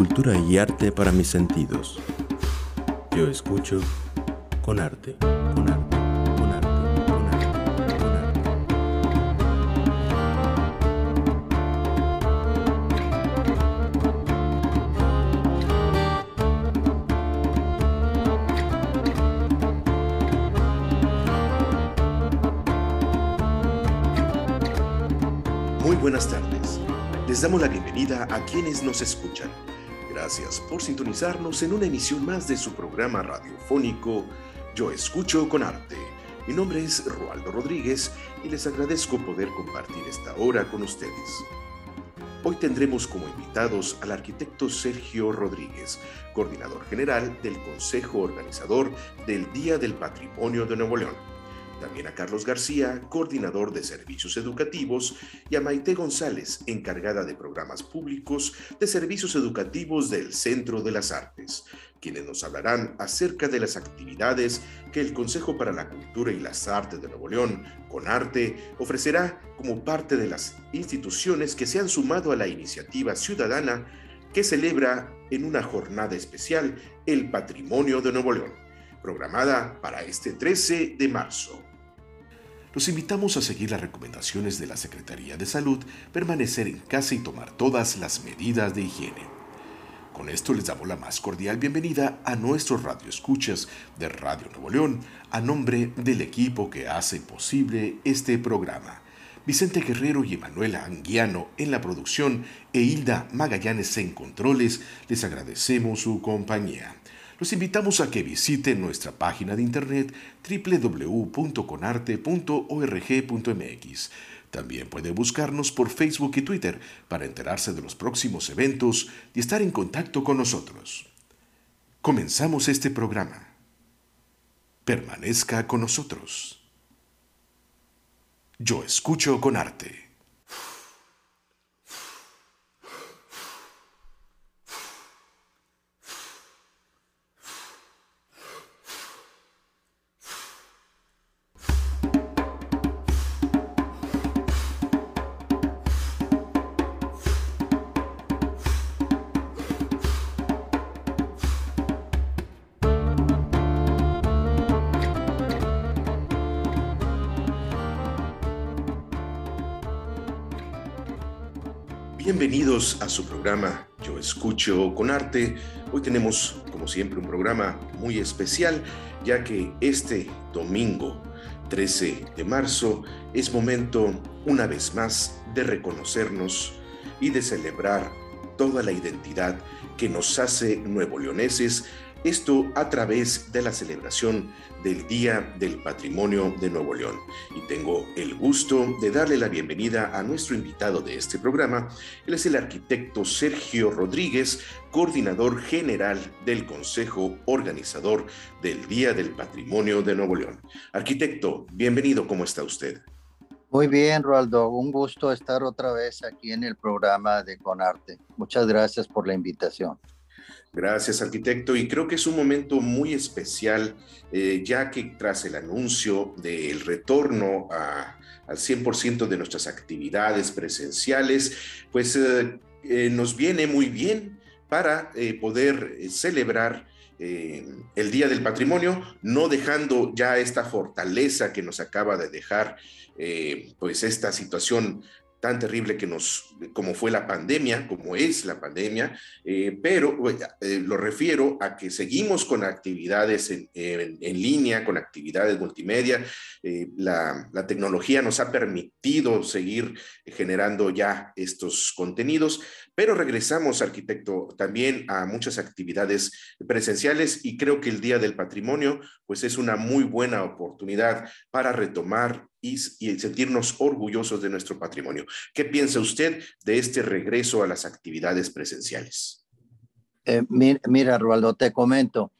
cultura y arte para mis sentidos. Yo escucho con arte, con arte, con arte, con arte, con arte. Muy buenas tardes. Les damos la bienvenida a quienes nos escuchan. Gracias por sintonizarnos en una emisión más de su programa radiofónico Yo Escucho con Arte. Mi nombre es Roaldo Rodríguez y les agradezco poder compartir esta hora con ustedes. Hoy tendremos como invitados al arquitecto Sergio Rodríguez, coordinador general del Consejo Organizador del Día del Patrimonio de Nuevo León. También a Carlos García, coordinador de servicios educativos, y a Maite González, encargada de programas públicos de servicios educativos del Centro de las Artes, quienes nos hablarán acerca de las actividades que el Consejo para la Cultura y las Artes de Nuevo León, con arte, ofrecerá como parte de las instituciones que se han sumado a la iniciativa ciudadana que celebra en una jornada especial el Patrimonio de Nuevo León, programada para este 13 de marzo. Los invitamos a seguir las recomendaciones de la Secretaría de Salud, permanecer en casa y tomar todas las medidas de higiene. Con esto les damos la más cordial bienvenida a nuestros radioescuchas de Radio Nuevo León, a nombre del equipo que hace posible este programa. Vicente Guerrero y Emanuela Anguiano en la producción e Hilda Magallanes en controles, les agradecemos su compañía. Los invitamos a que visiten nuestra página de internet www.conarte.org.mx. También puede buscarnos por Facebook y Twitter para enterarse de los próximos eventos y estar en contacto con nosotros. Comenzamos este programa. Permanezca con nosotros. Yo escucho con arte. Su programa Yo Escucho con Arte. Hoy tenemos, como siempre, un programa muy especial, ya que este domingo 13 de marzo es momento, una vez más, de reconocernos y de celebrar toda la identidad que nos hace nuevo leoneses, esto a través de la celebración del Día del Patrimonio de Nuevo León. Y tengo el gusto de darle la bienvenida a nuestro invitado de este programa. Él es el arquitecto Sergio Rodríguez, coordinador general del Consejo Organizador del Día del Patrimonio de Nuevo León. Arquitecto, bienvenido, ¿cómo está usted? Muy bien, Roaldo. Un gusto estar otra vez aquí en el programa de Conarte. Muchas gracias por la invitación. Gracias, arquitecto. Y creo que es un momento muy especial, eh, ya que tras el anuncio del retorno a, al 100% de nuestras actividades presenciales, pues eh, eh, nos viene muy bien para poder celebrar el Día del Patrimonio, no dejando ya esta fortaleza que nos acaba de dejar, pues esta situación tan terrible que nos, como fue la pandemia, como es la pandemia, eh, pero eh, lo refiero a que seguimos con actividades en, línea, con actividades multimedia. Eh, la tecnología nos ha permitido seguir generando ya estos contenidos, pero regresamos, arquitecto, también a muchas actividades presenciales y creo que el Día del Patrimonio, pues es una muy buena oportunidad para retomar y, sentirnos orgullosos de nuestro patrimonio. ¿Qué piensa usted de este regreso a las actividades presenciales? Eh, mi- mira, Roaldo, te comento,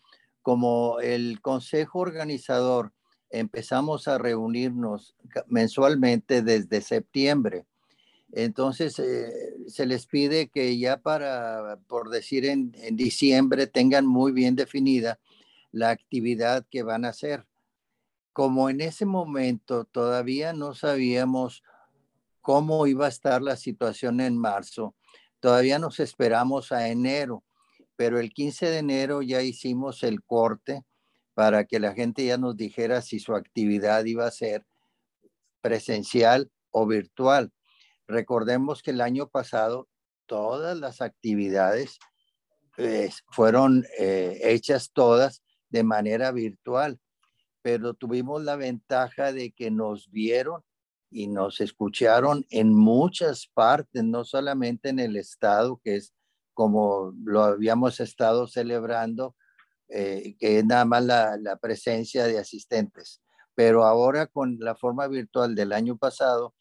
como el consejo organizador empezamos a reunirnos mensualmente desde septiembre, entonces eh, se les pide que ya para, por decir, en, en diciembre tengan muy bien definida la actividad que van a hacer. Como en ese momento todavía no sabíamos cómo iba a estar la situación en marzo, todavía nos esperamos a enero pero el 15 de enero ya hicimos el corte para que la gente ya nos dijera si su actividad iba a ser presencial o virtual. Recordemos que el año pasado todas las actividades eh, fueron eh, hechas todas de manera virtual, pero tuvimos la ventaja de que nos vieron y nos escucharon en muchas partes, no solamente en el estado, que es como lo habíamos estado celebrando, eh, que es nada más la, presencia de asistentes. Pero ahora con la forma virtual del año pasado,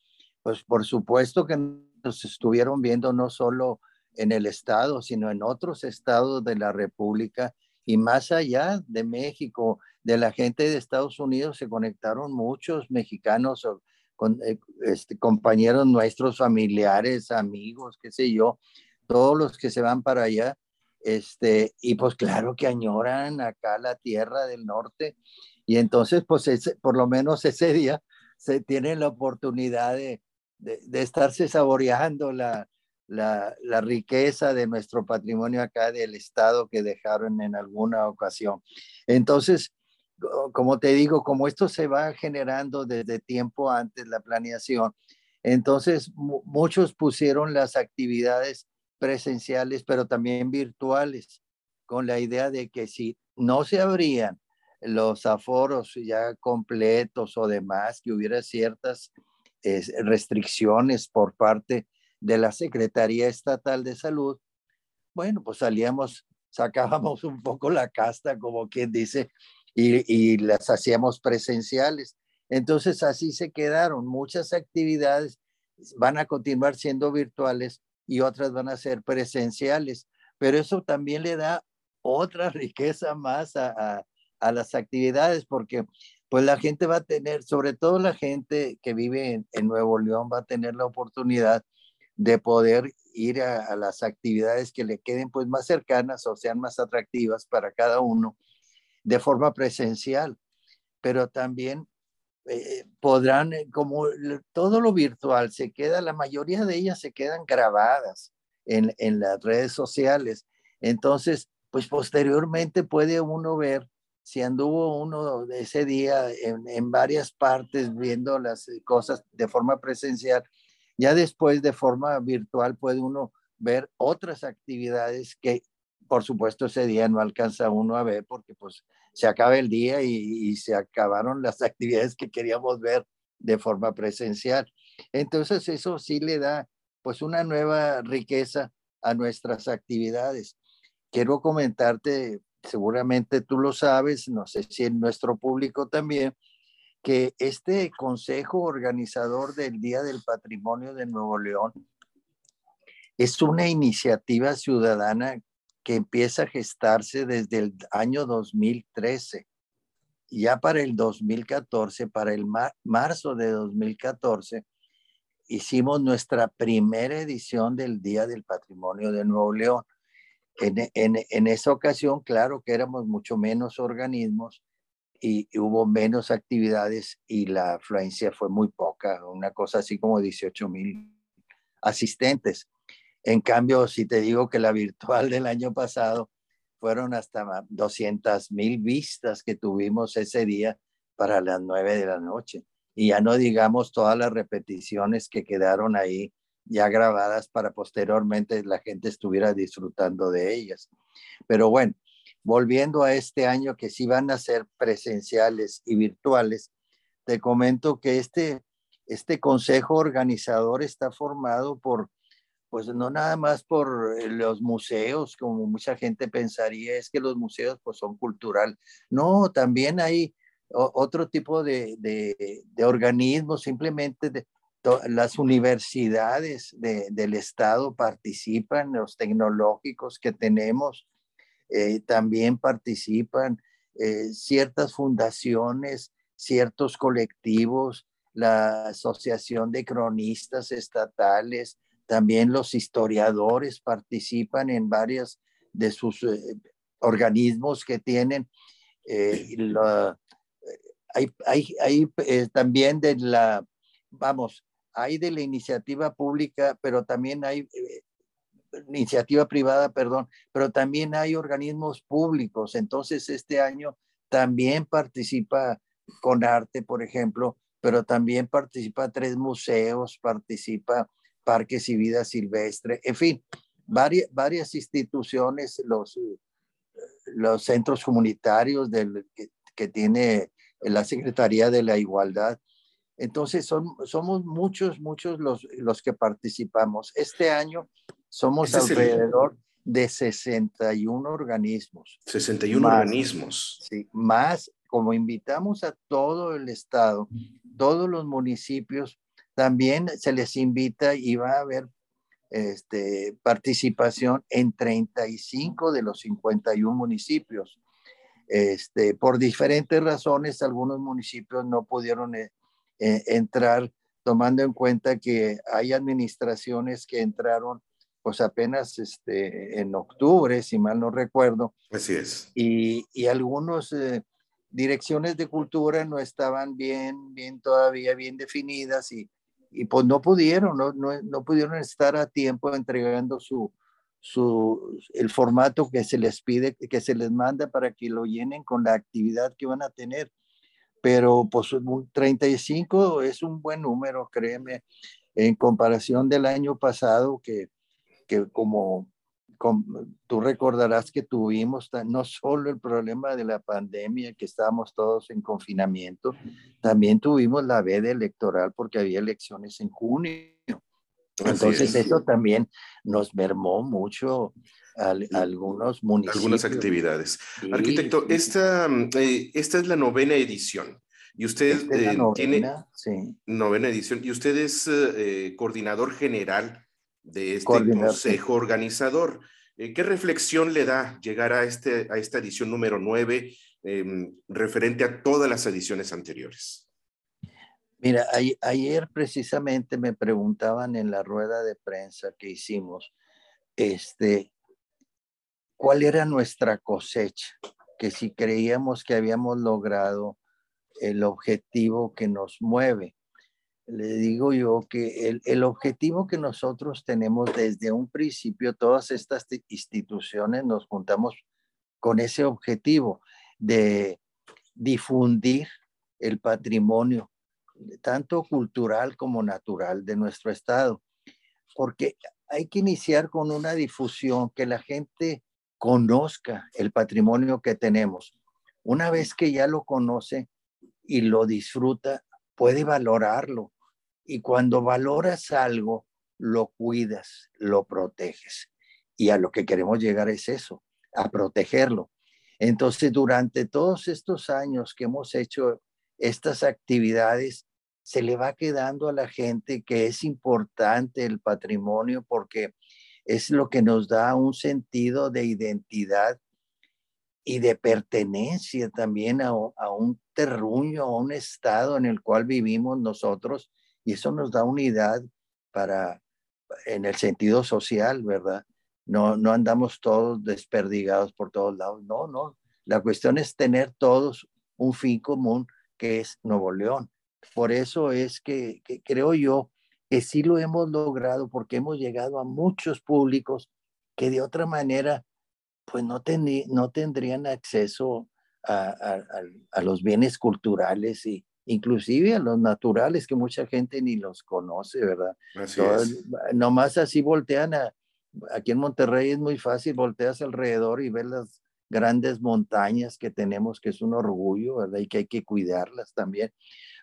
pues por supuesto que nos estuvieron viendo no solo en el estado, sino en otros estados de la República y más allá de México, de la gente de Estados Unidos se conectaron muchos mexicanos con, eh, este, compañeros nuestros, familiares, amigos, qué sé yo, todos los que se van para allá, este, y pues claro que añoran acá la tierra del norte, y entonces pues por lo menos ese día se tienen la oportunidad de, de, de estarse saboreando la, la, la, riqueza de nuestro patrimonio acá del Estado que dejaron en alguna ocasión. Entonces, como te digo, como esto se va generando desde tiempo antes la planeación, entonces muchos pusieron las actividades presenciales, pero también virtuales, con la idea de que si no se abrían los aforos ya completos o demás, que hubiera ciertas restricciones por parte de la Secretaría Estatal de Salud, bueno, pues salíamos, sacábamos un poco la casta, como quien dice, y, las hacíamos presenciales. Entonces así se quedaron. Muchas actividades van a continuar siendo virtuales y otras van a ser presenciales, pero eso también le da otra riqueza más a, las actividades porque pues la gente va a tener, sobre todo la gente que vive en, en Nuevo León, va a tener la oportunidad de poder ir a, las actividades que le queden pues más cercanas o sean más atractivas para cada uno de forma presencial, pero también eh, podrán, eh, como todo lo virtual se queda, la mayoría de ellas se quedan grabadas en, en las redes sociales. Entonces, pues posteriormente puede uno ver si anduvo uno ese día en, en varias partes viendo las cosas de forma presencial, ya después de forma virtual puede uno ver otras actividades que por supuesto ese día no alcanza uno a ver porque pues se acaba el día y, se acabaron las actividades que queríamos ver de forma presencial. Entonces eso sí le da pues una nueva riqueza a nuestras actividades. Quiero comentarte, seguramente tú lo sabes, no sé si en nuestro público también, que este consejo organizador del Día del Patrimonio de Nuevo León es una iniciativa ciudadana que empieza a gestarse desde el año 2013. Ya para el 2014, para el marzo de 2014, hicimos nuestra primera edición del Día del Patrimonio de Nuevo León. En, en esa ocasión, claro que éramos mucho menos organismos, y, hubo menos actividades y la afluencia fue muy poca, una cosa así como 18 mil asistentes. En cambio, si te digo que la virtual del año pasado fueron hasta 200 mil vistas que tuvimos ese día para las 9 de la noche. Y ya no digamos todas las repeticiones que quedaron ahí ya grabadas para posteriormente la gente estuviera disfrutando de ellas. Pero bueno, volviendo a este año que sí van a ser presenciales y virtuales, te comento que este, este consejo organizador está formado por, pues no nada más por eh, los museos, como mucha gente pensaría, es que los museos pues son cultural. No, también hay otro tipo de, de, organismos, simplemente de, las universidades del Estado participan, los tecnológicos que tenemos, eh, también participan eh, ciertas fundaciones, ciertos colectivos, la Asociación de Cronistas Estatales, también los historiadores participan en varios de sus eh, organismos que tienen. hay, hay, hay también de la, vamos, hay de la iniciativa pública, pero también hay iniciativa privada, perdón, pero también hay organismos públicos. Entonces, este año también participa con arte, por ejemplo, pero también participa tres museos, participa parques y vida silvestre, en fin, varias, varias instituciones, los, los centros comunitarios del, que tiene la Secretaría de la Igualdad. Entonces, son, somos muchos, muchos los, los que participamos. Este año somos alrededor de 61 organismos. 61 organismos. Sí, más como invitamos a todo el estado, todos los municipios, también se les invita y va a haber este, participación en 35 de los 51 municipios. Este, por diferentes razones, algunos municipios no pudieron eh, entrar, tomando en cuenta que hay administraciones que entraron pues apenas este, en octubre, si mal no recuerdo. Así es. Y, y algunos eh, direcciones de cultura no estaban bien, bien todavía bien definidas y, y pues no pudieron, no, no, no, pudieron estar a tiempo entregando su, su, el formato que se les pide, que se les manda para que lo llenen con la actividad que van a tener. Pero pues 35 es un buen número, créeme, en comparación del año pasado que que como, tú recordarás que tuvimos no solo el problema de la pandemia, que estábamos todos en confinamiento, también tuvimos la veda electoral porque había elecciones en junio. Entonces eso también nos mermó mucho a, algunos municipios. Algunas actividades. Arquitecto, esta, eh, esta es la novena edición. Y usted eh, tiene novena edición. Y usted es eh, coordinador general de este consejo organizador. ¿Qué reflexión le da llegar a, este, a esta edición número 9 em, referente a todas las ediciones anteriores? Mira, ayer precisamente me preguntaban en la rueda de prensa que hicimos, este, ¿cuál era nuestra cosecha? Que si creíamos que habíamos logrado el objetivo que nos mueve le digo yo que el, el, objetivo que nosotros tenemos desde un principio, todas estas instituciones nos juntamos con ese objetivo de difundir el patrimonio, tanto cultural como natural de nuestro estado, porque hay que iniciar con una difusión que la gente conozca el patrimonio que tenemos. Una vez que ya lo conoce y lo disfruta, puede valorarlo, y cuando valoras algo, lo cuidas, lo proteges. Y a lo que queremos llegar es eso, a protegerlo. Entonces, durante todos estos años que hemos hecho estas actividades, se le va quedando a la gente que es importante el patrimonio porque es lo que nos da un sentido de identidad y de pertenencia también a, un terruño, a un estado en el cual vivimos nosotros y eso nos da unidad para, en el sentido social, ¿verdad? No, no andamos todos desperdigados por todos lados, no, no. La cuestión es tener todos un fin común que es Nuevo León. Por eso es que, creo yo que sí lo hemos logrado porque hemos llegado a muchos públicos que de otra manera pues no, no tendrían acceso a, a, a, los bienes culturales y, inclusive a los naturales que mucha gente ni los conoce, ¿verdad? Así es. Nomás así voltean a, aquí en Monterrey es muy fácil, volteas alrededor y ves las grandes montañas que tenemos, que es un orgullo, ¿verdad? Y que hay que cuidarlas también.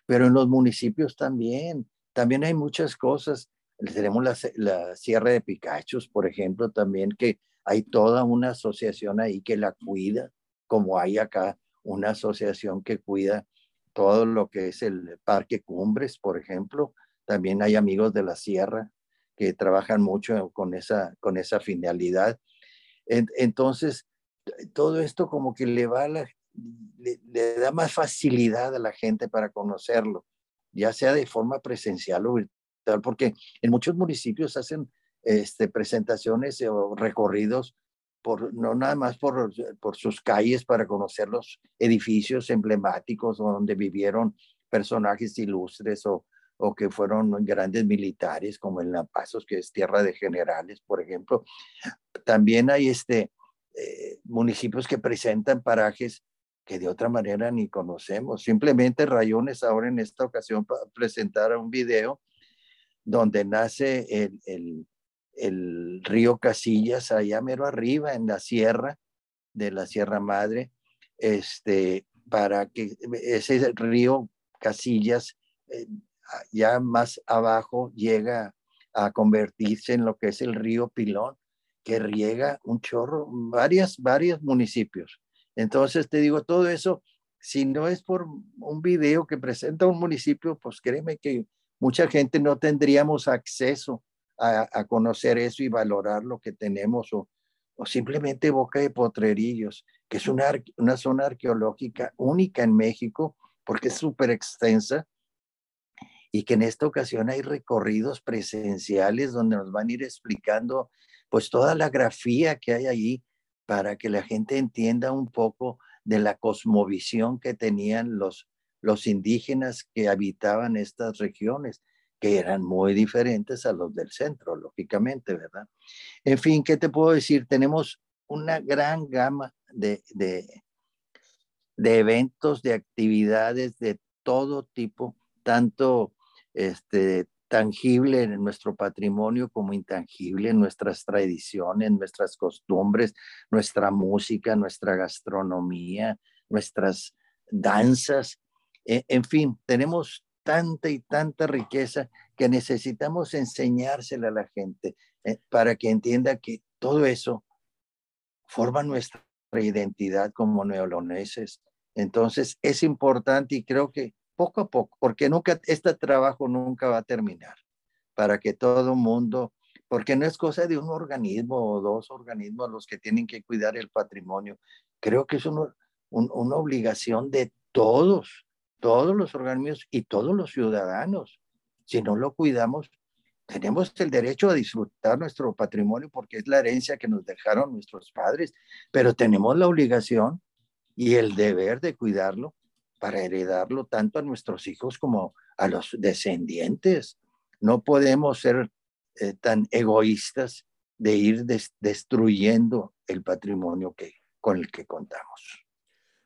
Pero en los municipios también, también hay muchas cosas. Tenemos la, la Sierra de Picachos, por ejemplo, también que hay toda una asociación ahí que la cuida, como hay acá una asociación que cuida todo lo que es el Parque Cumbres, por ejemplo. También hay amigos de la Sierra que trabajan mucho con esa, con esa finalidad. entonces, todo esto como que le, va le, da más facilidad a la gente para conocerlo, ya sea de forma presencial o virtual, porque en muchos municipios hacen este, presentaciones o recorridos no nada más por, por sus calles para conocer los edificios emblemáticos donde vivieron personajes ilustres o, o que fueron grandes militares, como en La Pasos, que es tierra de generales, por ejemplo. También hay este, eh, municipios que presentan parajes que de otra manera ni conocemos. Simplemente Rayones ahora en esta ocasión presentar un video donde nace el, el, el río Casillas, allá mero arriba en la sierra de la Sierra Madre, este, para que ese río Casillas eh, ya más abajo llega a convertirse en lo que es el río Pilón, que riega un chorro, varias, varios municipios. Entonces te digo, todo eso, si no es por un video que presenta un municipio, pues créeme que mucha gente no tendríamos acceso a, conocer eso y valorar lo que tenemos o, o simplemente Boca de Potrerillos, que es una, una zona arqueológica única en México porque es súper extensa y que en esta ocasión hay recorridos presenciales donde nos van a ir explicando pues toda la grafía que hay allí para que la gente entienda un poco de la cosmovisión que tenían los, los indígenas que habitaban estas regiones, que eran muy diferentes a los del centro, lógicamente, ¿verdad? En fin, ¿qué te puedo decir? Tenemos una gran gama de, de, de eventos, de actividades de todo tipo, tanto este, tangible en nuestro patrimonio como intangible en nuestras tradiciones, nuestras costumbres, nuestra música, nuestra gastronomía, nuestras danzas. E, en fin, tenemos tanta y tanta riqueza que necesitamos enseñársela a la gente eh, para que entienda que todo eso forma nuestra identidad como neoloneses. Entonces es importante y creo que poco a poco, porque nunca, este trabajo nunca va a terminar, para que todo mundo, porque no es cosa de un organismo o dos organismos los que tienen que cuidar el patrimonio, creo que es una obligación de todos, todos los organismos y todos los ciudadanos. Si no lo cuidamos, tenemos el derecho a disfrutar nuestro patrimonio porque es la herencia que nos dejaron nuestros padres, pero tenemos la obligación y el deber de cuidarlo para heredarlo tanto a nuestros hijos como a los descendientes. No podemos ser eh, tan egoístas de ir destruyendo el patrimonio que, con el que contamos.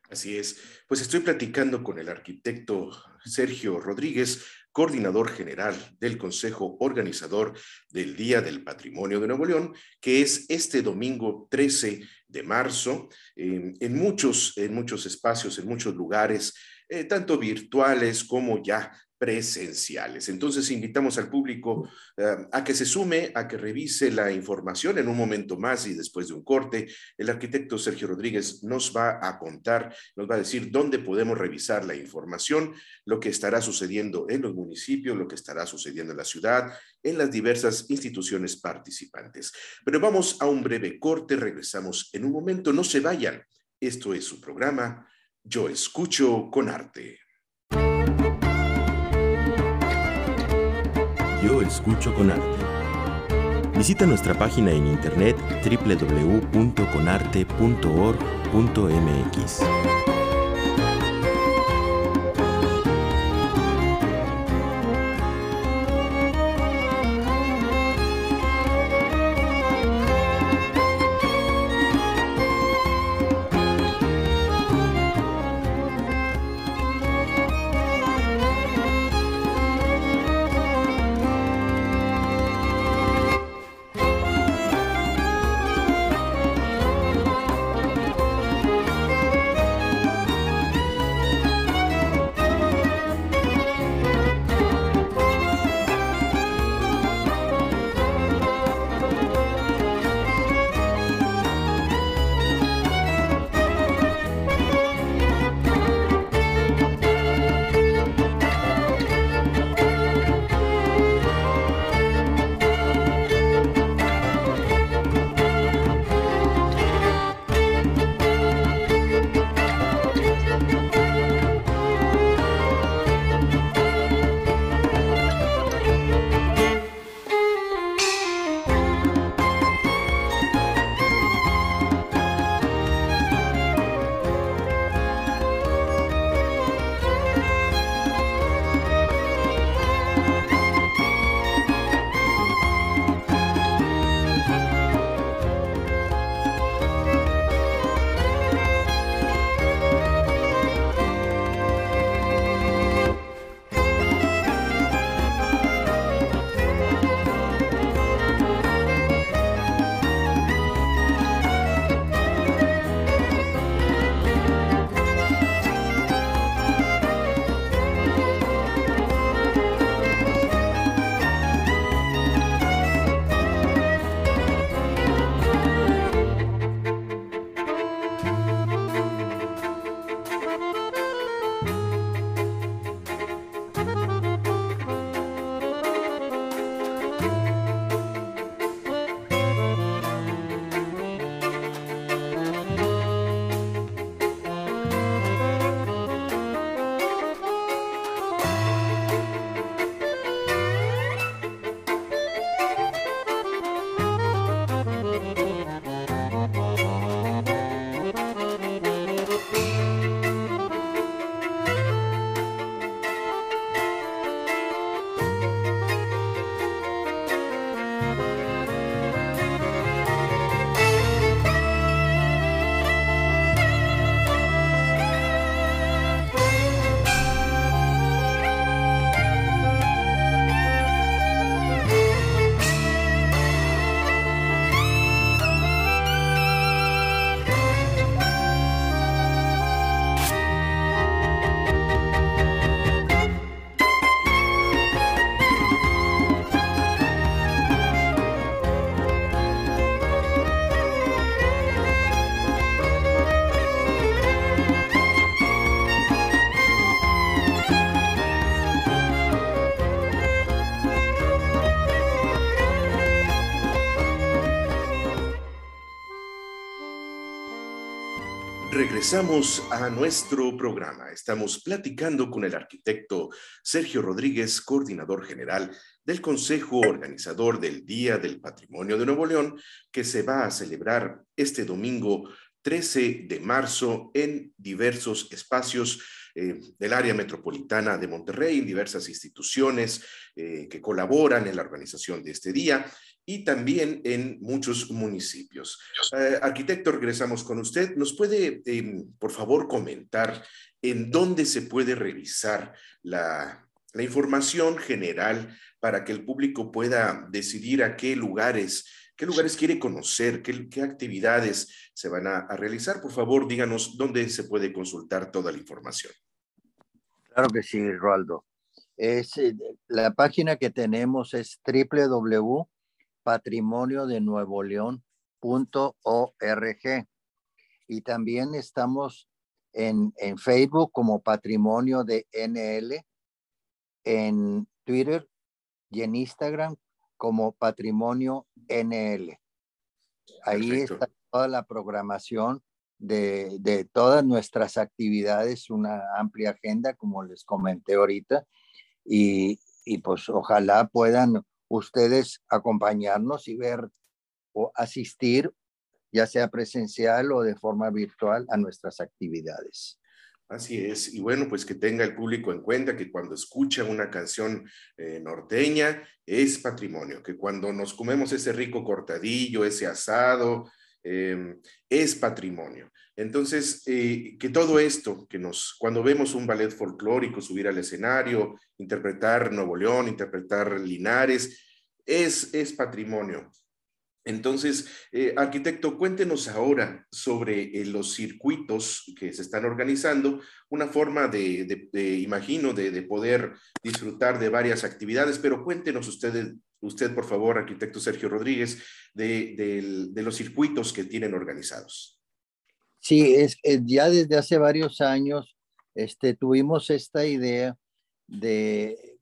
Así es. Pues estoy platicando con el arquitecto Sergio Rodríguez, coordinador general del Consejo Organizador del Día del Patrimonio de Nuevo León, que es este domingo 13 de marzo, en, muchos, en muchos espacios, en muchos lugares, eh, tanto virtuales como ya presenciales. Entonces invitamos al público eh, a que se sume, a que revise la información en un momento más y después de un corte. El arquitecto Sergio Rodríguez nos va a contar, nos va a decir dónde podemos revisar la información, lo que estará sucediendo en los municipios, lo que estará sucediendo en la ciudad, en las diversas instituciones participantes. Pero vamos a un breve corte, regresamos en un momento, no se vayan. Esto es su programa, Yo escucho con arte. Escucho con arte. Visita nuestra página en internet www.conarte.org.mx. Regresamos a nuestro programa. Estamos platicando con el arquitecto Sergio Rodríguez, coordinador general del Consejo Organizador del Día del Patrimonio de Nuevo León, que se va a celebrar este domingo 13 de marzo en diversos espacios eh, del área metropolitana de Monterrey, en diversas instituciones eh, que colaboran en la organización de este día y también en muchos municipios. Eh, arquitecto, regresamos con usted. ¿Nos puede, em, por favor, comentar en dónde se puede revisar la, información general para que el público pueda decidir a qué lugares, qué lugares quiere conocer, qué, actividades se van a, a realizar? Por favor, díganos dónde se puede consultar toda la información. Claro que sí, Roaldo. Es, eh, la página que tenemos es www patrimonio de Nuevo León.org. Y también estamos en, en Facebook como Patrimonio de NL, en Twitter y en Instagram como Patrimonio NL. Ahí está toda la programación de, de, todas nuestras actividades, una amplia agenda, como les comenté ahorita, y, y pues ojalá puedan ustedes acompañarnos y ver o asistir, ya sea presencial o de forma virtual, a nuestras actividades. Así es, y bueno, pues que tenga el público en cuenta que cuando escucha una canción eh, norteña es patrimonio, que cuando nos comemos ese rico cortadillo, ese asado, em, es patrimonio. Entonces, eh, que todo esto, que nos, cuando vemos un ballet folclórico subir al escenario, interpretar Nuevo León, interpretar Linares, es, es patrimonio. Entonces, eh, arquitecto, cuéntenos ahora sobre eh, los circuitos que se están organizando, una forma de, imagino, de, poder disfrutar de varias actividades, pero cuéntenos usted, por favor, arquitecto Sergio Rodríguez, de, los circuitos que tienen organizados. Sí, es, ya desde hace varios años este, tuvimos esta idea de,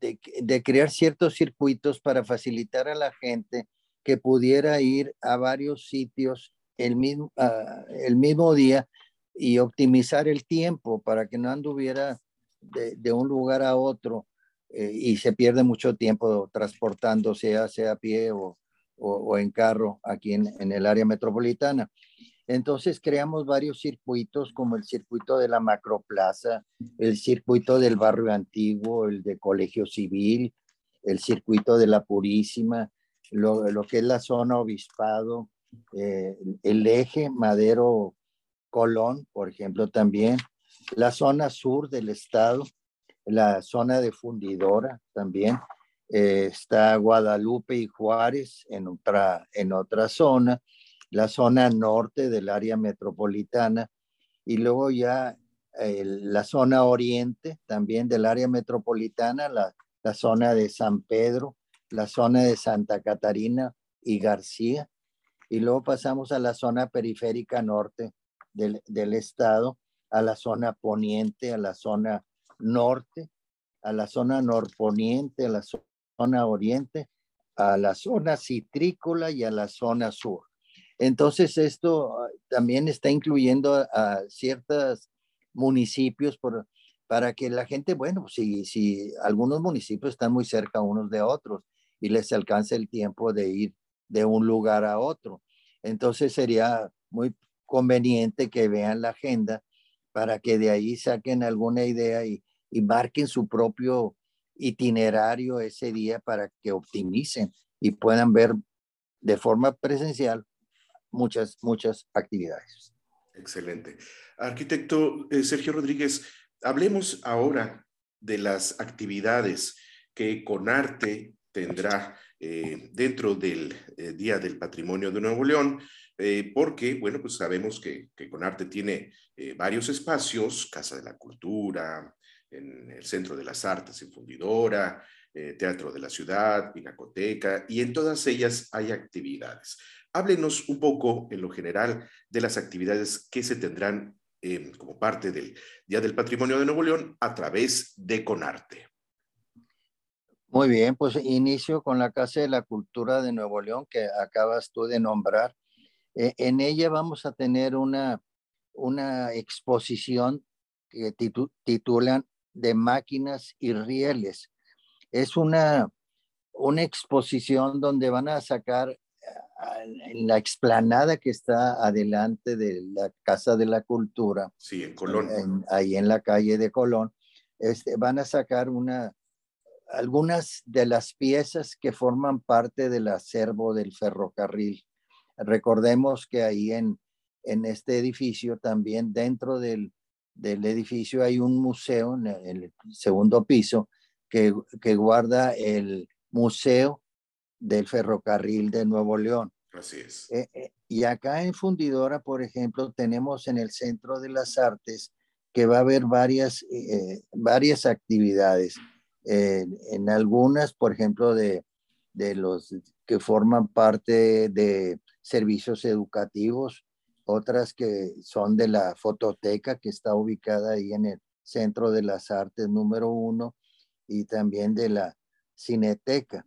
de, crear ciertos circuitos para facilitar a la gente que pudiera ir a varios sitios el mismo, ah, el mismo día y optimizar el tiempo para que no anduviera de, un lugar a otro eh, y se pierde mucho tiempo transportándose, ya sea a pie o, o, en carro aquí en, en, el área metropolitana. Entonces creamos varios circuitos como el circuito de la macroplaza, el circuito del barrio antiguo, el de colegio civil, el circuito de la Purísima, lo, que es la zona obispado, eh, el eje Madero Colón, por ejemplo, también, la zona sur del estado, la zona de fundidora también, eh, está Guadalupe y Juárez en otra, en otra zona, la zona norte del área metropolitana y luego ya la zona oriente también del área metropolitana, la, zona de San Pedro, la zona de Santa Catarina y García. Y luego pasamos a la zona periférica norte del, del estado, a la zona poniente, a la zona norte, a la zona norponiente, a la zona oriente, a la zona citrícola y a la zona sur. Entonces, esto ah, también está incluyendo a, ciertos municipios para que la gente, bueno, si, si algunos municipios están muy cerca unos de otros y les alcance el tiempo de ir de un lugar a otro. Entonces sería muy conveniente que vean la agenda para que de ahí saquen alguna idea y, y marquen su propio itinerario ese día para que optimicen y puedan ver de forma presencial muchas, muchas actividades. Excelente. Arquitecto eh, Sergio Rodríguez, hablemos ahora de las actividades que Conarte tendrá eh, dentro del eh, Día del Patrimonio de Nuevo León, porque, bueno, pues sabemos que, que Conarte tiene varios espacios, Casa de la Cultura, en el Centro de las Artes en Fundidora, Teatro de la Ciudad, Pinacoteca, y en todas ellas hay actividades. Háblenos un poco, en lo general, de las actividades que se tendrán como parte del Día del Patrimonio de Nuevo León a través de Conarte. Muy bien, pues inicio con la Casa de la Cultura de Nuevo León que acabas tú de nombrar. E, en ella vamos a tener una, una exposición que titulan de máquinas y rieles. Es una, una exposición donde van a sacar en la explanada que está adelante de la Casa de la Cultura. Sí, en Colón. ahí en la calle de Colón. Este, van a sacar una, algunas de las piezas que forman parte del acervo del ferrocarril. Recordemos que ahí en, en este edificio, también dentro del, del edificio hay un museo en el segundo piso que, que guarda el Museo del Ferrocarril de Nuevo León. Así es. Eh, eh, y acá en Fundidora, por ejemplo, tenemos en el Centro de las Artes que va a haber varias, eh, varias actividades. En algunas, por ejemplo, de, de los que forman parte de servicios educativos, otras que son de la fototeca que está ubicada ahí en el Centro de las Artes número uno y también de la Cineteca.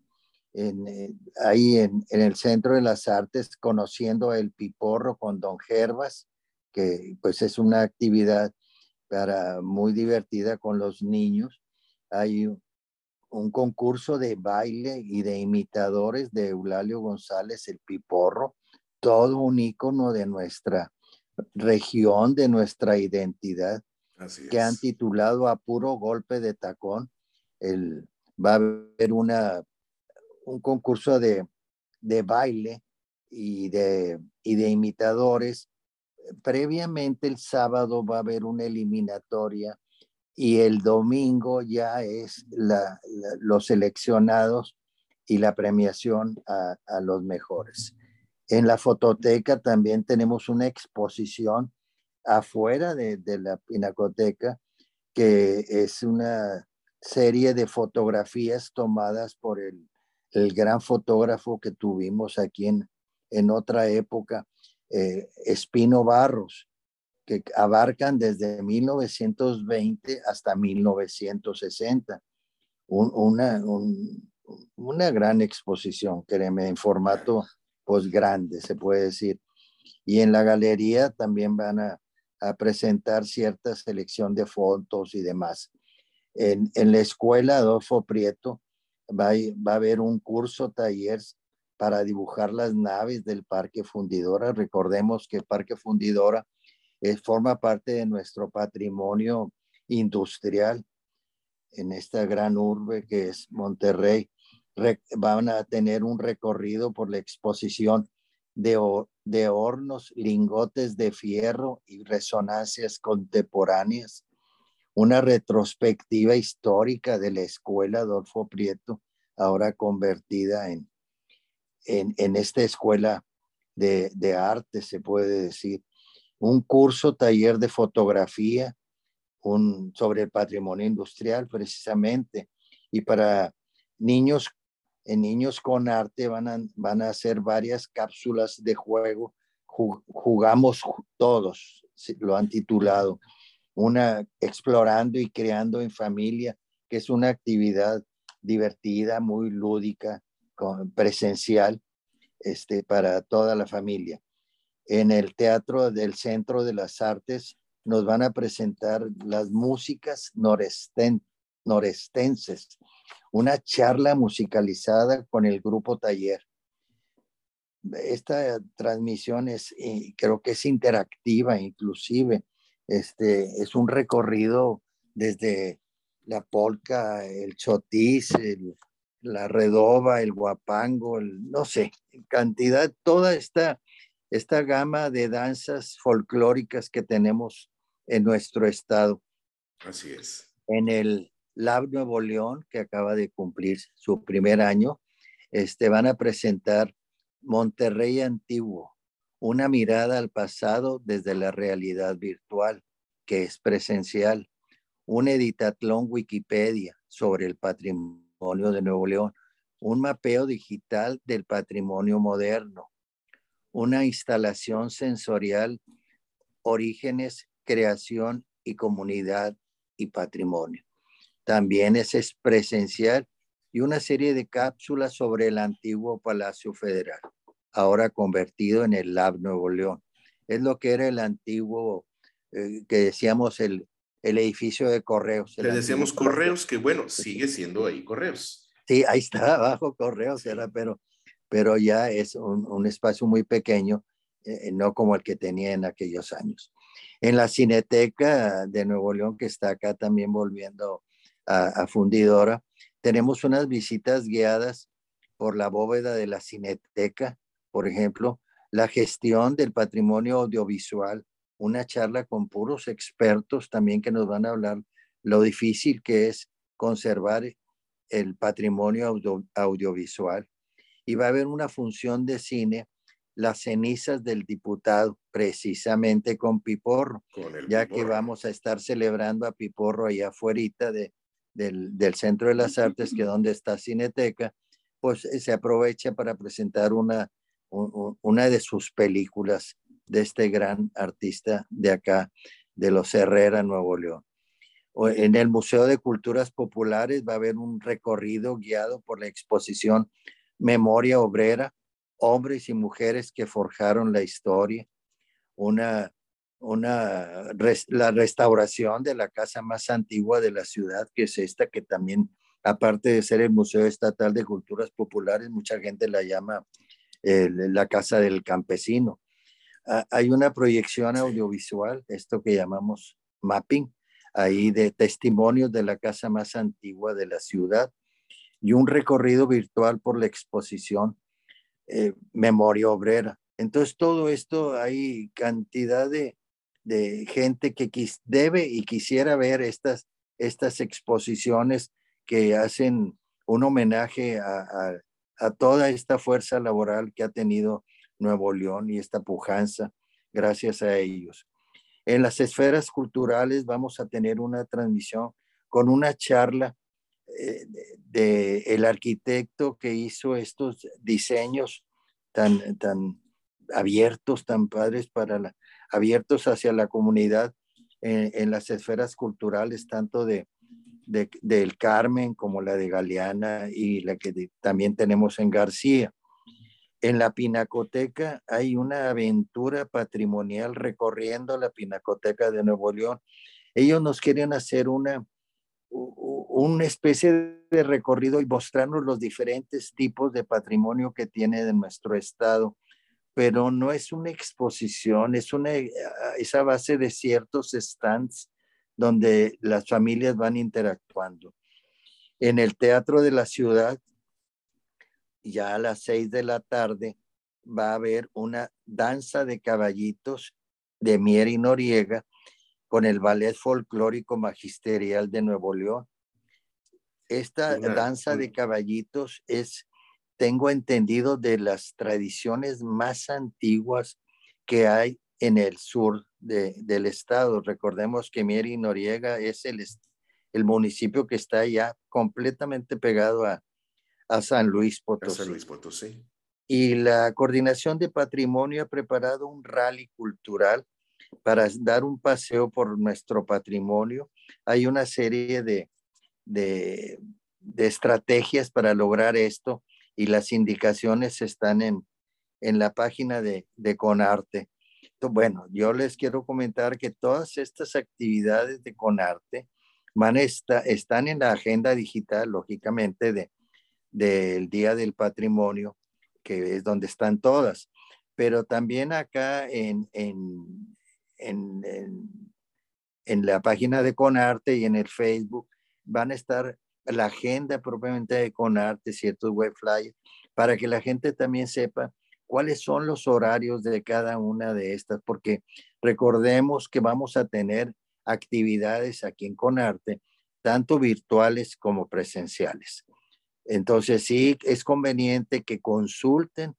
Eh, ahí en, en, el Centro de las Artes, conociendo el piporro con Don Gervas, que pues es una actividad para, muy divertida con los niños. Hay un concurso de baile y de imitadores de Eulalio González, el piporro, todo un icono de nuestra región, de nuestra identidad, que han titulado a puro golpe de tacón. El, va a haber una, un concurso de, de baile y de, y de imitadores. Previamente el sábado va a haber una eliminatoria y el domingo ya es los seleccionados y la premiación a, los mejores. En la fototeca también tenemos una exposición afuera de, la pinacoteca, que es una serie de fotografías tomadas por el, gran fotógrafo que tuvimos aquí en, en otra época, eh, Espino Barros, que abarcan desde 1920 hasta 1960. una, una gran exposición, créeme, en formato pues grande, se puede decir. Y en la galería también van a, presentar cierta selección de fotos y demás. En, la escuela Adolfo Prieto va, va a haber un curso, taller para dibujar las naves del Parque Fundidora. Recordemos que Parque Fundidora es, forma parte de nuestro patrimonio industrial en esta gran urbe que es Monterrey. Van a tener un recorrido por la exposición de, de hornos, lingotes de fierro y resonancias contemporáneas, una retrospectiva histórica de la escuela Adolfo Prieto, ahora convertida en, en, en esta escuela de, de, arte, se puede decir, un curso, taller de fotografía, un, sobre el patrimonio industrial precisamente, y para niños en Niños con Arte van a, van a hacer varias cápsulas de juego. Jugamos todos, lo han titulado, una explorando y creando en familia, que es una actividad divertida, muy lúdica, presencial, este, para toda la familia. En el Teatro del Centro de las Artes nos van a presentar las músicas noresten, norestenses una charla musicalizada con el grupo Taller. Esta transmisión es, eh, creo que es interactiva inclusive. Este, es un recorrido desde la polca, el chotis, la redoba, el guapango, no sé, cantidad, toda esta, esta gama de danzas folclóricas que tenemos en nuestro estado. Así es. En el Lab Nuevo León, que acaba de cumplir su primer año, este, van a presentar Monterrey Antiguo, una mirada al pasado desde la realidad virtual, que es presencial, un editatlón Wikipedia sobre el patrimonio de Nuevo León, un mapeo digital del patrimonio moderno, una instalación sensorial, orígenes, creación y comunidad y patrimonio también es presencial y una serie de cápsulas sobre el antiguo Palacio Federal, ahora convertido en el Lab Nuevo León. Es lo que era el antiguo eh, que decíamos el, el edificio de correos. Le decíamos correos, que bueno, sigue siendo ahí correos. Sí, ahí está abajo correos, era, pero, pero ya es un, espacio muy pequeño, eh, no como el que tenía en aquellos años. En la Cineteca de Nuevo León, que está acá también volviendo a, a Fundidora, tenemos unas visitas guiadas por la bóveda de la Cineteca, por ejemplo, la gestión del patrimonio audiovisual, una charla con puros expertos también que nos van a hablar lo difícil que es conservar el patrimonio audiovisual. Y va a haber una función de cine, las cenizas del diputado, precisamente con Piporro, ya que vamos a estar celebrando a Piporro allá afuera de, del, del, Centro de las Artes, que donde está Cineteca, pues se aprovecha para presentar una, una de sus películas de este gran artista de acá, de los Herrera, Nuevo León. En el Museo de Culturas Populares va a haber un recorrido guiado por la exposición Memoria Obrera, hombres y mujeres que forjaron la historia, una, una, la restauración de la casa más antigua de la ciudad, que es esta, que también, aparte de ser el Museo Estatal de Culturas Populares, mucha gente la llama la Casa del Campesino. Ah, hay una proyección audiovisual, esto que llamamos mapping, ahí de testimonios de la casa más antigua de la ciudad y un recorrido virtual por la exposición eh, Memoria Obrera. Entonces, todo esto hay cantidad de, gente que debe y quisiera ver estas, estas exposiciones que hacen un homenaje a, a toda esta fuerza laboral que ha tenido Nuevo León y esta pujanza gracias a ellos. En las esferas culturales vamos a tener una transmisión con una charla eh, de, el arquitecto que hizo estos diseños tan, tan abiertos, tan padres para la, abiertos hacia la comunidad en, las esferas culturales, tanto de, de, del Carmen como la de Galeana y la que también tenemos en García. En la Pinacoteca hay una aventura patrimonial recorriendo la Pinacoteca de Nuevo León. Ellos nos quieren hacer una, una especie de recorrido y mostrarnos los diferentes tipos de patrimonio que tiene de nuestro estado, pero no es una exposición, es una esa base de ciertos stands donde las familias van interactuando. En el Teatro de la Ciudad ya a las seis de la tarde va a haber una danza de caballitos de Mier y Noriega con el Ballet Folclórico Magisterial de Nuevo León. Esta danza de caballitos es, tengo entendido, de las tradiciones más antiguas que hay en el sur del estado. Recordemos que Mier y Noriega es el, el municipio que está ya completamente pegado a, a San Luis Potosí. Y la Coordinación de Patrimonio ha preparado un rally cultural para dar un paseo por nuestro patrimonio. Hay una serie de, de, estrategias para lograr esto y las indicaciones están en, en la página de, de Conarte. Bueno, yo les quiero comentar que todas estas actividades de Conarte van están en la agenda digital, lógicamente, de, del Día del Patrimonio, que es donde están todas. Pero también acá en, en, en, en, la página de Conarte y en el Facebook van a estar la agenda propiamente de Conarte, ciertos web flyers, para que la gente también sepa cuáles son los horarios de cada una de estas, porque recordemos que vamos a tener actividades aquí en Conarte, tanto virtuales como presenciales. Entonces sí es conveniente que consulten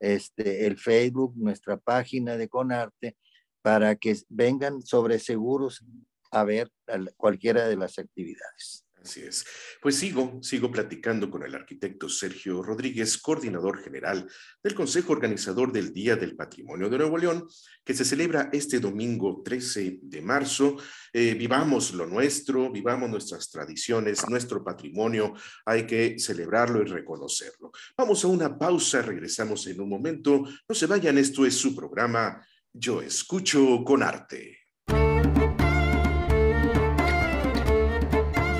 este, el Facebook, nuestra página de Conarte, para que vengan sobre seguros a ver cualquiera de las actividades. Así es. Pues sigo, sigo platicando con el arquitecto Sergio Rodríguez, coordinador general del Consejo Organizador del Día del Patrimonio de Nuevo León, que se celebra este domingo 13 de marzo. Eh, vivamos lo nuestro, vivamos nuestras tradiciones, nuestro patrimonio, hay que celebrarlo y reconocerlo. Vamos a una pausa, regresamos en un momento. No se vayan, esto es su programa Yo Escucho con Arte.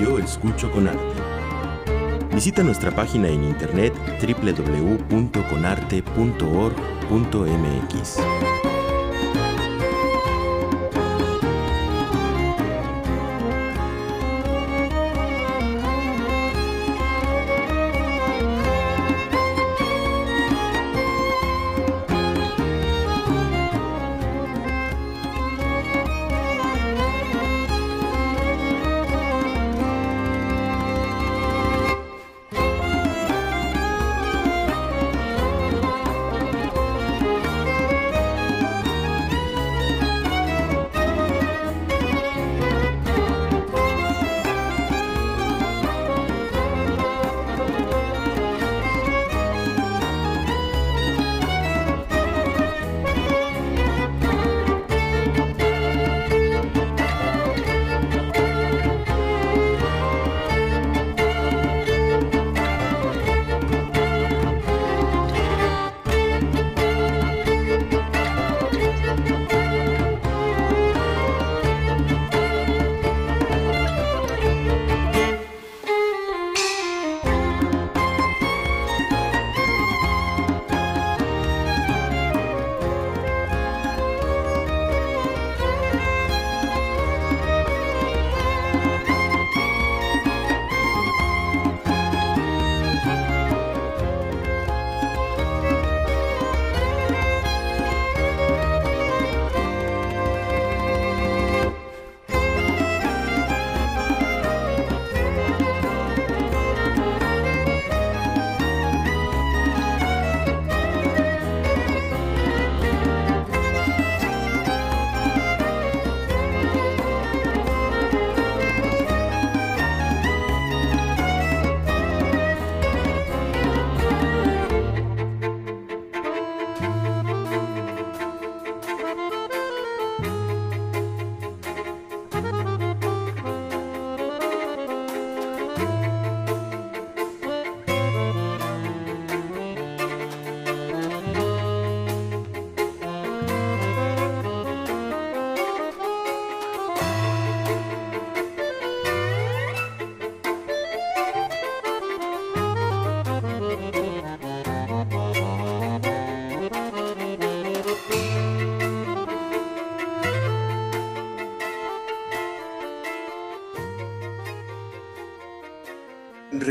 Yo escucho con arte. Visita nuestra página en internet www.conarte.org.mx.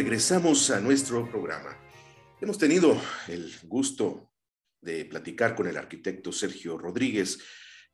regresamos a nuestro programa. Hemos tenido el gusto de platicar con el arquitecto Sergio Rodríguez,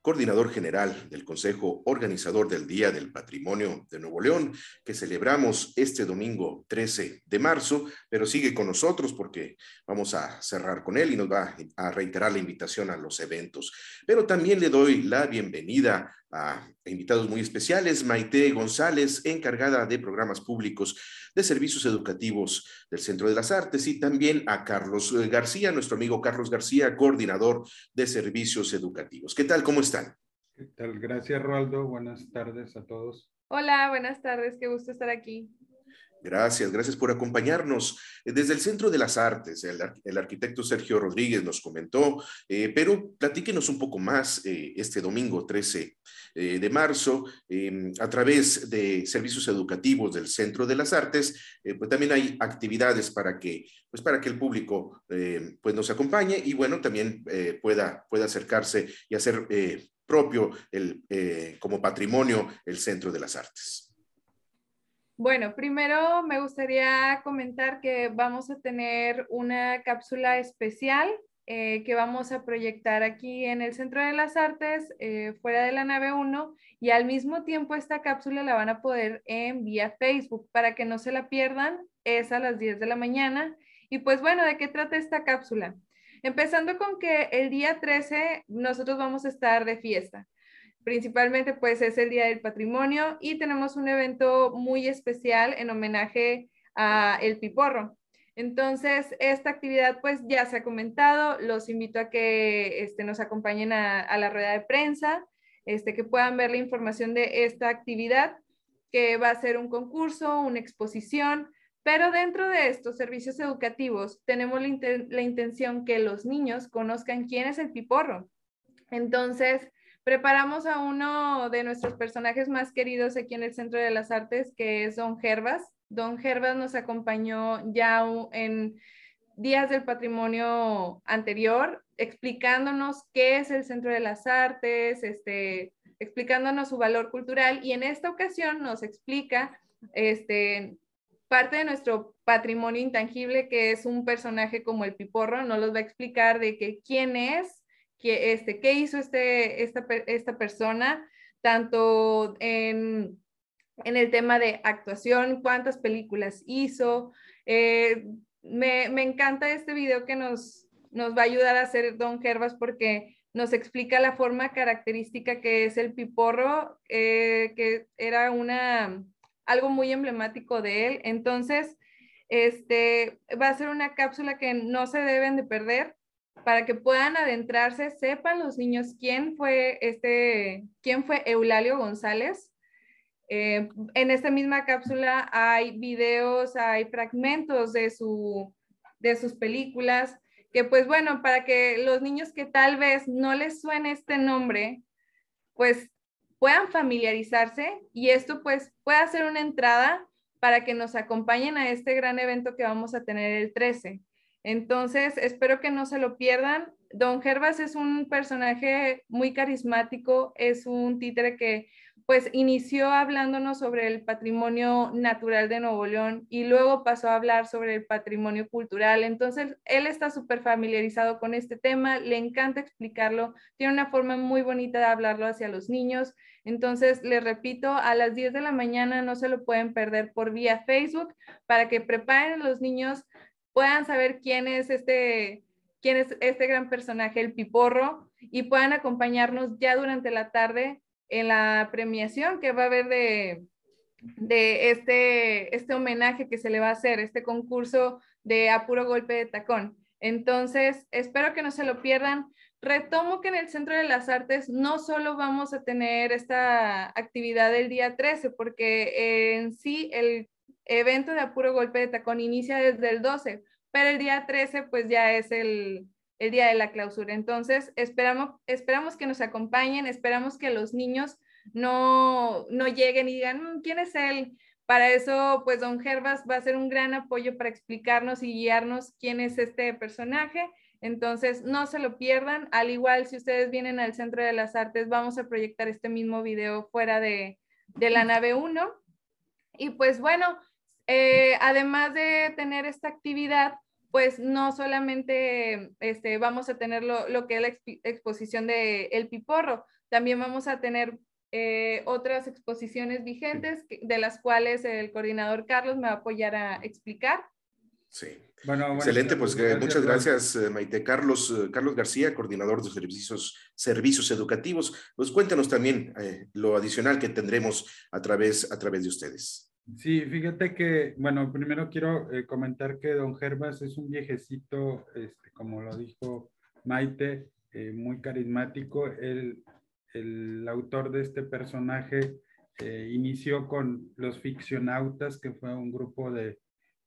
coordinador general del Consejo Organizador del Día del Patrimonio de Nuevo León, que celebramos este domingo 13 de marzo, pero sigue con nosotros porque vamos a cerrar con él y nos va a reiterar la invitación a los eventos. Pero también le doy la bienvenida a invitados muy especiales, Maite González, encargada de programas públicos de servicios educativos del Centro de las Artes, y también a Carlos García, nuestro amigo Carlos García, coordinador de servicios educativos. ¿Qué tal? ¿Cómo están? ¿Qué tal? Gracias, Roldo. Buenas tardes a todos. Hola, buenas tardes. Qué gusto estar aquí. Gracias, gracias por acompañarnos. Eh, desde el Centro de las Artes, el, arquitecto Sergio Rodríguez nos comentó, eh, pero platíquenos un poco más eh, este domingo 13 de marzo, em, a través de servicios educativos del Centro de las Artes, pues también hay actividades para que, pues para que el público pues nos acompañe y bueno, también pueda, pueda acercarse y hacer propio el, como patrimonio el Centro de las Artes. Bueno, primero me gustaría comentar que vamos a tener una cápsula especial eh, que vamos a proyectar aquí en el Centro de las Artes, eh, fuera de la nave 1, y al mismo tiempo esta cápsula la van a poder enviar Facebook para que no se la pierdan. Es a las 10 de la mañana. Y pues bueno, ¿de qué trata esta cápsula? Empezando con que el día 13 nosotros vamos a estar de fiesta principalmente pues es el Día del Patrimonio y tenemos un evento muy especial en homenaje a El Piporro. Entonces, esta actividad pues ya se ha comentado, los invito a que este, nos acompañen a, la rueda de prensa, este, que puedan ver la información de esta actividad, que va a ser un concurso, una exposición, pero dentro de estos servicios educativos tenemos la intención que los niños conozcan quién es el piporro. Entonces, preparamos a uno de nuestros personajes más queridos aquí en el Centro de las Artes, que es Don Gervas. Don Gervas nos acompañó ya en días del patrimonio anterior, explicándonos qué es el Centro de las Artes, este, explicándonos su valor cultural y en esta ocasión nos explica este, parte de nuestro patrimonio intangible, que es un personaje como el Piporro, nos los va a explicar de que quién es, que, este, qué hizo este, esta, esta persona, tanto en, en, el tema de actuación, cuántas películas hizo. Eh, me, me, encanta este video que nos, nos va a ayudar a hacer Don Gervas porque nos explica la forma característica que es el piporro, eh, que era una, algo muy emblemático de él. Entonces, este, va a ser una cápsula que no se deben de perder para que puedan adentrarse, sepan los niños quién fue este, quién fue Eulalio González. Eh, en esta misma cápsula hay videos, hay fragmentos de, su, de sus películas, que pues bueno, para que los niños que tal vez no les suene este nombre, pues puedan familiarizarse y esto pues pueda ser una entrada para que nos acompañen a este gran evento que vamos a tener el 13. Entonces, espero que no se lo pierdan. Don Gervas es un personaje muy carismático, es un títere que pues inició hablándonos sobre el patrimonio natural de Nuevo León y luego pasó a hablar sobre el patrimonio cultural. Entonces, él está súper familiarizado con este tema, le encanta explicarlo, tiene una forma muy bonita de hablarlo hacia los niños. Entonces, les repito, a las 10 de la mañana no se lo pueden perder por vía Facebook para que preparen a los niños, puedan saber quién es este quién es este gran personaje, el Piporro, y puedan acompañarnos ya durante la tarde en la premiación que va a haber de, de este, este homenaje que se le va a hacer, este concurso de a puro golpe de tacón. Entonces, espero que no se lo pierdan. Retomo que en el Centro de las Artes no solo vamos a tener esta actividad el día 13, porque en sí el evento de a puro golpe de tacón inicia desde el 12, pero el día 13 pues ya es el, el día de la clausura. Entonces, esperamos, esperamos que nos acompañen, esperamos que los niños no, no lleguen y digan, mm, ¿quién es él? Para eso, pues don Gervas va a ser un gran apoyo para explicarnos y guiarnos quién es este personaje. Entonces, no se lo pierdan. Al igual, si ustedes vienen al Centro de las Artes, vamos a proyectar este mismo video fuera de, de la nave 1. Y pues bueno, eh, además de tener esta actividad, pues no solamente este, vamos a tener lo, que es la exposición de El Piporro, también vamos a tener eh, otras exposiciones vigentes de las cuales el coordinador Carlos me va a apoyar a explicar. Sí. Bueno, Excelente, pues eh, muchas gracias, Maite. Carlos, Carlos García, coordinador de servicios, servicios educativos. Pues cuéntanos también lo adicional que tendremos a través, a través de ustedes. Sí, fíjate que, bueno, primero quiero eh, comentar que don Gervas es un viejecito, este, como lo dijo Maite, eh, muy carismático. El, el, autor de este personaje eh, inició con los ficcionautas, que fue un grupo de,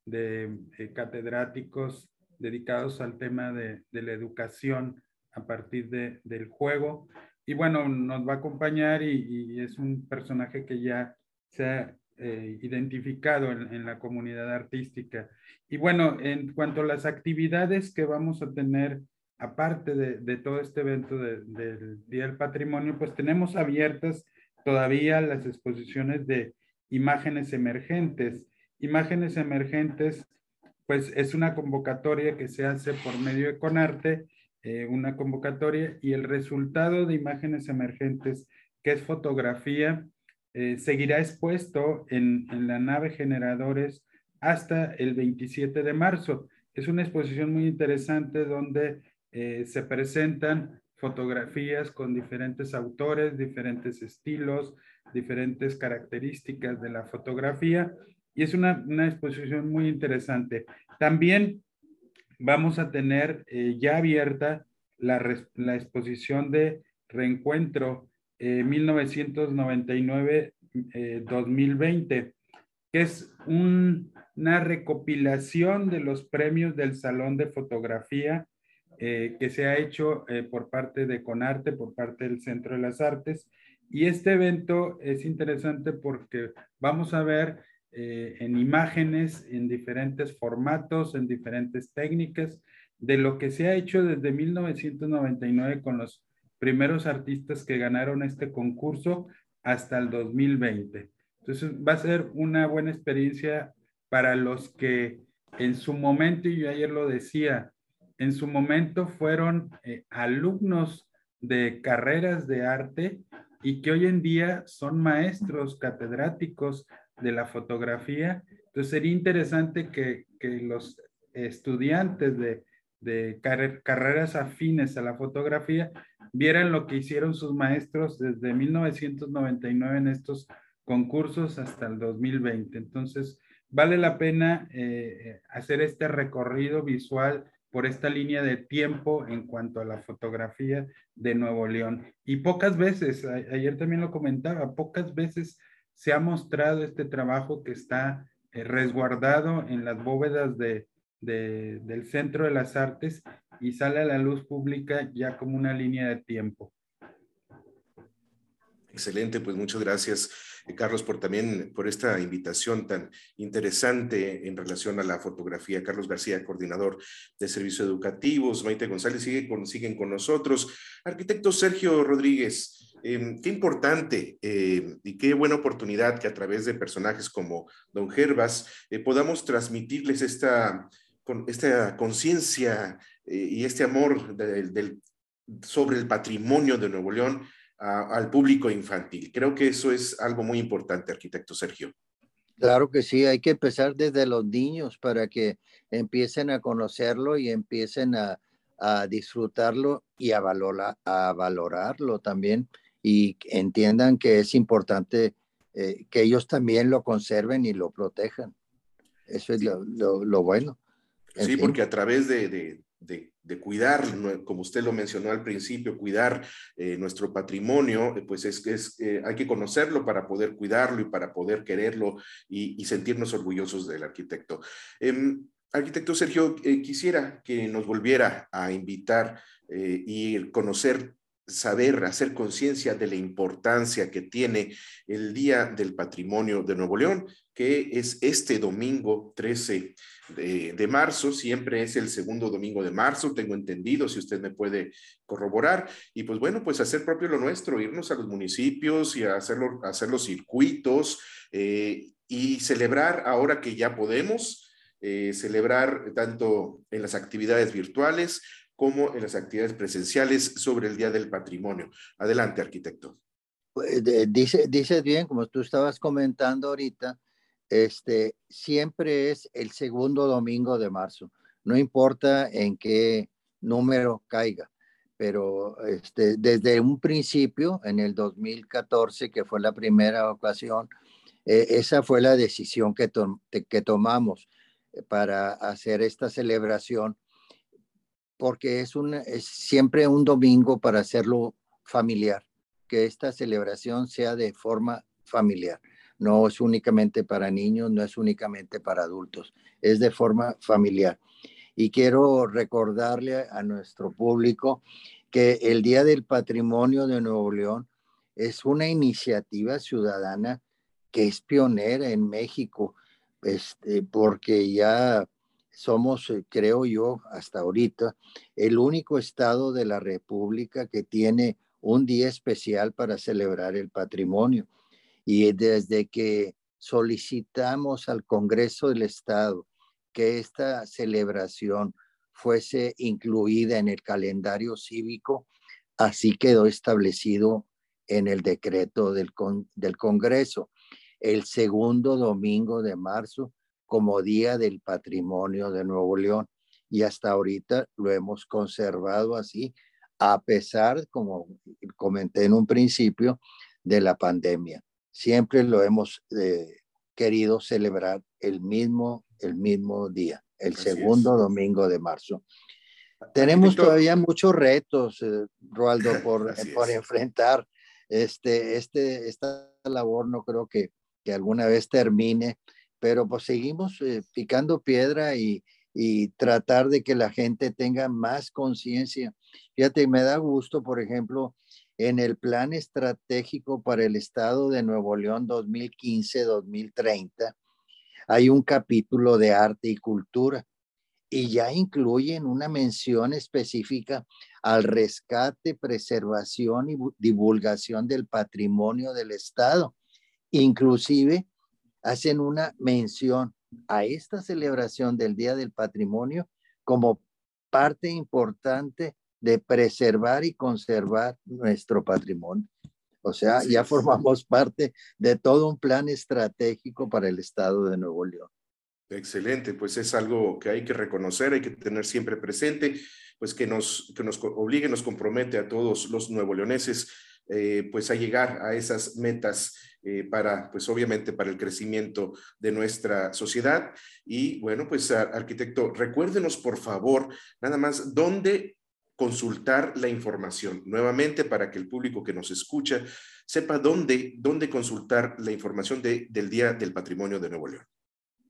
de catedráticos dedicados al tema de, de la educación a partir de, del juego. Y bueno, nos va a acompañar y, y es un personaje que ya se ha eh, identificado en, la comunidad artística. Y bueno, en cuanto a las actividades que vamos a tener, aparte de, todo este evento del Día del Patrimonio, pues tenemos abiertas todavía las exposiciones de imágenes emergentes. Imágenes emergentes, pues es una convocatoria que se hace por medio de Conarte, eh, una convocatoria y el resultado de imágenes emergentes, que es fotografía, eh, seguirá expuesto en, la nave Generadores hasta el 27 de marzo. Es una exposición muy interesante donde eh, se presentan fotografías con diferentes autores, diferentes estilos, diferentes características de la fotografía y es una, exposición muy interesante. También vamos a tener eh, ya abierta la, la exposición de reencuentro 1999-2020, eh, que es una recopilación de los premios del Salón de Fotografía eh, que se ha hecho eh, por parte de Conarte, por parte del Centro de las Artes. Y este evento es interesante porque vamos a ver eh, en imágenes, en diferentes formatos, en diferentes técnicas, de lo que se ha hecho desde 1999 con los primeros artistas que ganaron este concurso hasta el 2020. Entonces va a ser una buena experiencia para los que en su momento, y yo ayer lo decía, en su momento fueron eh, alumnos de carreras de arte y que hoy en día son maestros catedráticos de la fotografía. Entonces sería interesante que, que los estudiantes de, de carreras afines a la fotografía vieran lo que hicieron sus maestros desde 1999 en estos concursos hasta el 2020. Entonces, vale la pena eh, hacer este recorrido visual por esta línea de tiempo en cuanto a la fotografía de Nuevo León. Y pocas veces, ayer también lo comentaba, pocas veces se ha mostrado este trabajo que está eh, resguardado en las bóvedas de, del Centro de las Artes y sale a la luz pública ya como una línea de tiempo. Excelente, pues muchas gracias, eh, Carlos, por también por esta invitación tan interesante en relación a la fotografía. Carlos García, coordinador de servicios educativos, Maite González sigue con, siguen con nosotros. Arquitecto Sergio Rodríguez, em, qué importante em, y qué buena oportunidad que a través de personajes como Don Gervas eh, podamos transmitirles esta, con, esta conciencia eh, y este amor del, sobre el patrimonio de Nuevo León al público infantil. Creo que eso es algo muy importante, arquitecto Sergio. Claro que sí, hay que empezar desde los niños para que empiecen a conocerlo y empiecen a, disfrutarlo y a, a valorarlo también y entiendan que es importante eh, que ellos también lo conserven y lo protejan. Eso es lo, bueno. Sí, porque a través de, de, cuidar, como usted lo mencionó al principio, cuidar eh, nuestro patrimonio, eh, pues es, es eh, hay que conocerlo para poder cuidarlo y para poder quererlo y, sentirnos orgullosos del arquitecto. Em, arquitecto Sergio, quisiera que nos volviera a invitar y conocer saber, hacer conciencia de la importancia que tiene el Día del Patrimonio de Nuevo León, que es este domingo 13 de, marzo, siempre es el segundo domingo de marzo, tengo entendido, si usted me puede corroborar, y pues bueno, pues hacer propio lo nuestro, irnos a los municipios y hacerlo, hacer los circuitos eh, y celebrar ahora que ya podemos. Eh, celebrar tanto en las actividades virtuales como en las actividades presenciales sobre el Día del Patrimonio. Adelante, arquitecto. Pues, dice, dices bien, como tú estabas comentando ahorita, este, siempre es el segundo domingo de marzo, no importa en qué número caiga, pero este, desde un principio, en el 2014, que fue la primera ocasión, eh, esa fue la decisión que, que tomamos para hacer esta celebración porque es, un, es siempre un domingo para hacerlo familiar, que esta celebración sea de forma familiar. No es únicamente para niños, no es únicamente para adultos, es de forma familiar. Y quiero recordarle a nuestro público que el Día del Patrimonio de Nuevo León es una iniciativa ciudadana que es pionera en México, este, porque ya somos, eh, creo yo, hasta ahorita, el único estado de la República que tiene un día especial para celebrar el patrimonio. Y desde que solicitamos al Congreso del Estado que esta celebración fuese incluida en el calendario cívico, así quedó establecido en el decreto del, del Congreso. El segundo domingo de marzo como Día del Patrimonio de Nuevo León. Y hasta ahorita lo hemos conservado así, a pesar, como comenté en un principio, de la pandemia. Siempre lo hemos eh, querido celebrar el mismo, el mismo día, el segundo domingo de marzo. Tenemos todavía muchos retos, eh, Roaldo, por, por enfrentar. Este, este, esta labor no creo que, que alguna vez termine, pero pues seguimos eh, picando piedra y, y tratar de que la gente tenga más conciencia. Fíjate, me da gusto, por ejemplo, en el plan estratégico para el Estado de Nuevo León 2015-2030, hay un capítulo de arte y cultura y ya incluyen una mención específica al rescate, preservación y divulgación del patrimonio del Estado. Inclusive hacen una mención a esta celebración del Día del Patrimonio como parte importante de preservar y conservar nuestro patrimonio. O sea, ya formamos parte de todo un plan estratégico para el Estado de Nuevo León. Excelente, pues es algo que hay que reconocer, hay que tener siempre presente, pues que nos, que nos obligue, nos compromete a todos los nuevo leoneses, eh, pues a llegar a esas metas eh, para, pues obviamente para el crecimiento de nuestra sociedad. Y bueno, pues arquitecto, recuérdenos por favor, nada más, dónde consultar la información. Nuevamente, para que el público que nos escucha sepa dónde, dónde consultar la información de, del Día del Patrimonio de Nuevo León.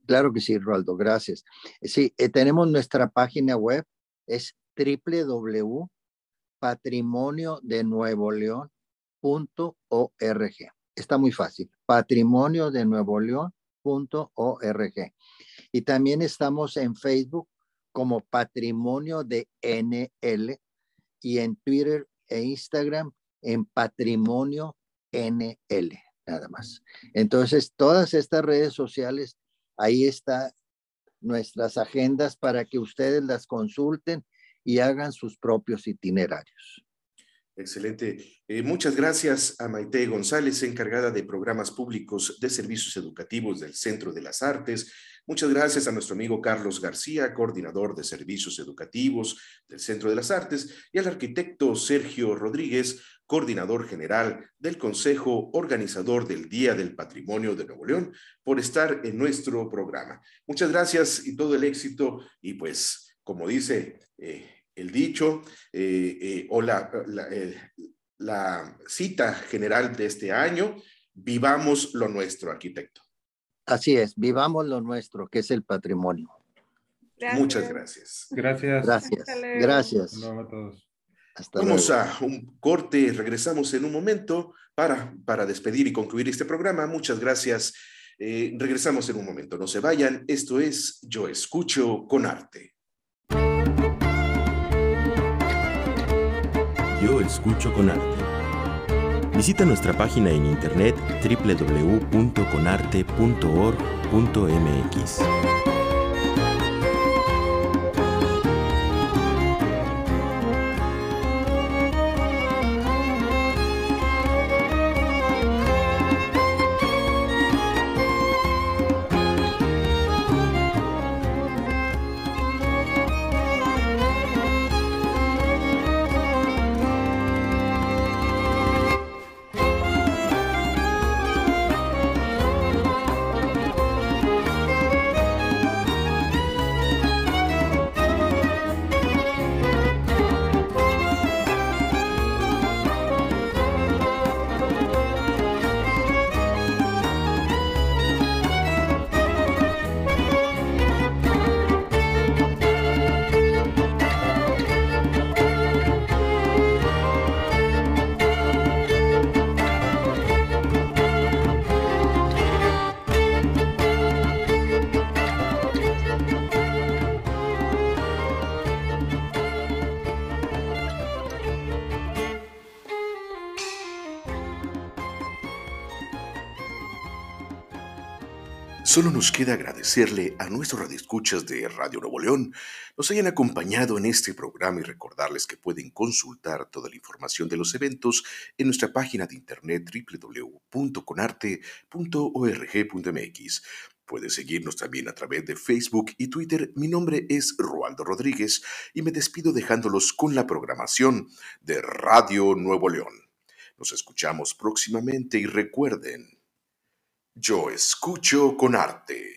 Claro que sí, Roldo, gracias. Sí, eh, tenemos nuestra página web, es www.patrimoniodenuevoleón.org. Está muy fácil, patrimoniodenuevoleón.org. Y también estamos en Facebook como Patrimonio de NL y en Twitter e Instagram en Patrimonio NL, nada más. Entonces, todas estas redes sociales, ahí están nuestras agendas para que ustedes las consulten y hagan sus propios itinerarios. Excelente. Eh, muchas gracias a Maite González, encargada de programas públicos de servicios educativos del Centro de las Artes. Muchas gracias a nuestro amigo Carlos García, coordinador de servicios educativos del Centro de las Artes, y al arquitecto Sergio Rodríguez, coordinador general del Consejo Organizador del Día del Patrimonio de Nuevo León, por estar en nuestro programa. Muchas gracias y todo el éxito. Y pues, como dice... Eh, el dicho eh, eh, o la, eh, la, cita general de este año, vivamos lo nuestro, arquitecto. Así es, vivamos lo nuestro, que es el patrimonio. Muchas gracias. Gracias. Gracias. Gracias. a todos. Vamos a un corte, regresamos en un momento para, para despedir y concluir este programa. Muchas gracias. regresamos en un momento, no se vayan. Esto es Yo Escucho con Arte. Yo escucho con arte. Visita nuestra página en internet www.conarte.org.mx. Solo nos queda agradecerle a nuestros radioescuchas de Radio Nuevo León nos hayan acompañado en este programa y recordarles que pueden consultar toda la información de los eventos en nuestra página de internet www.conarte.org.mx. Puede seguirnos también a través de Facebook y Twitter. Mi nombre es Rualdo Rodríguez y me despido dejándolos con la programación de Radio Nuevo León. Nos escuchamos próximamente y recuerden yo escucho con arte.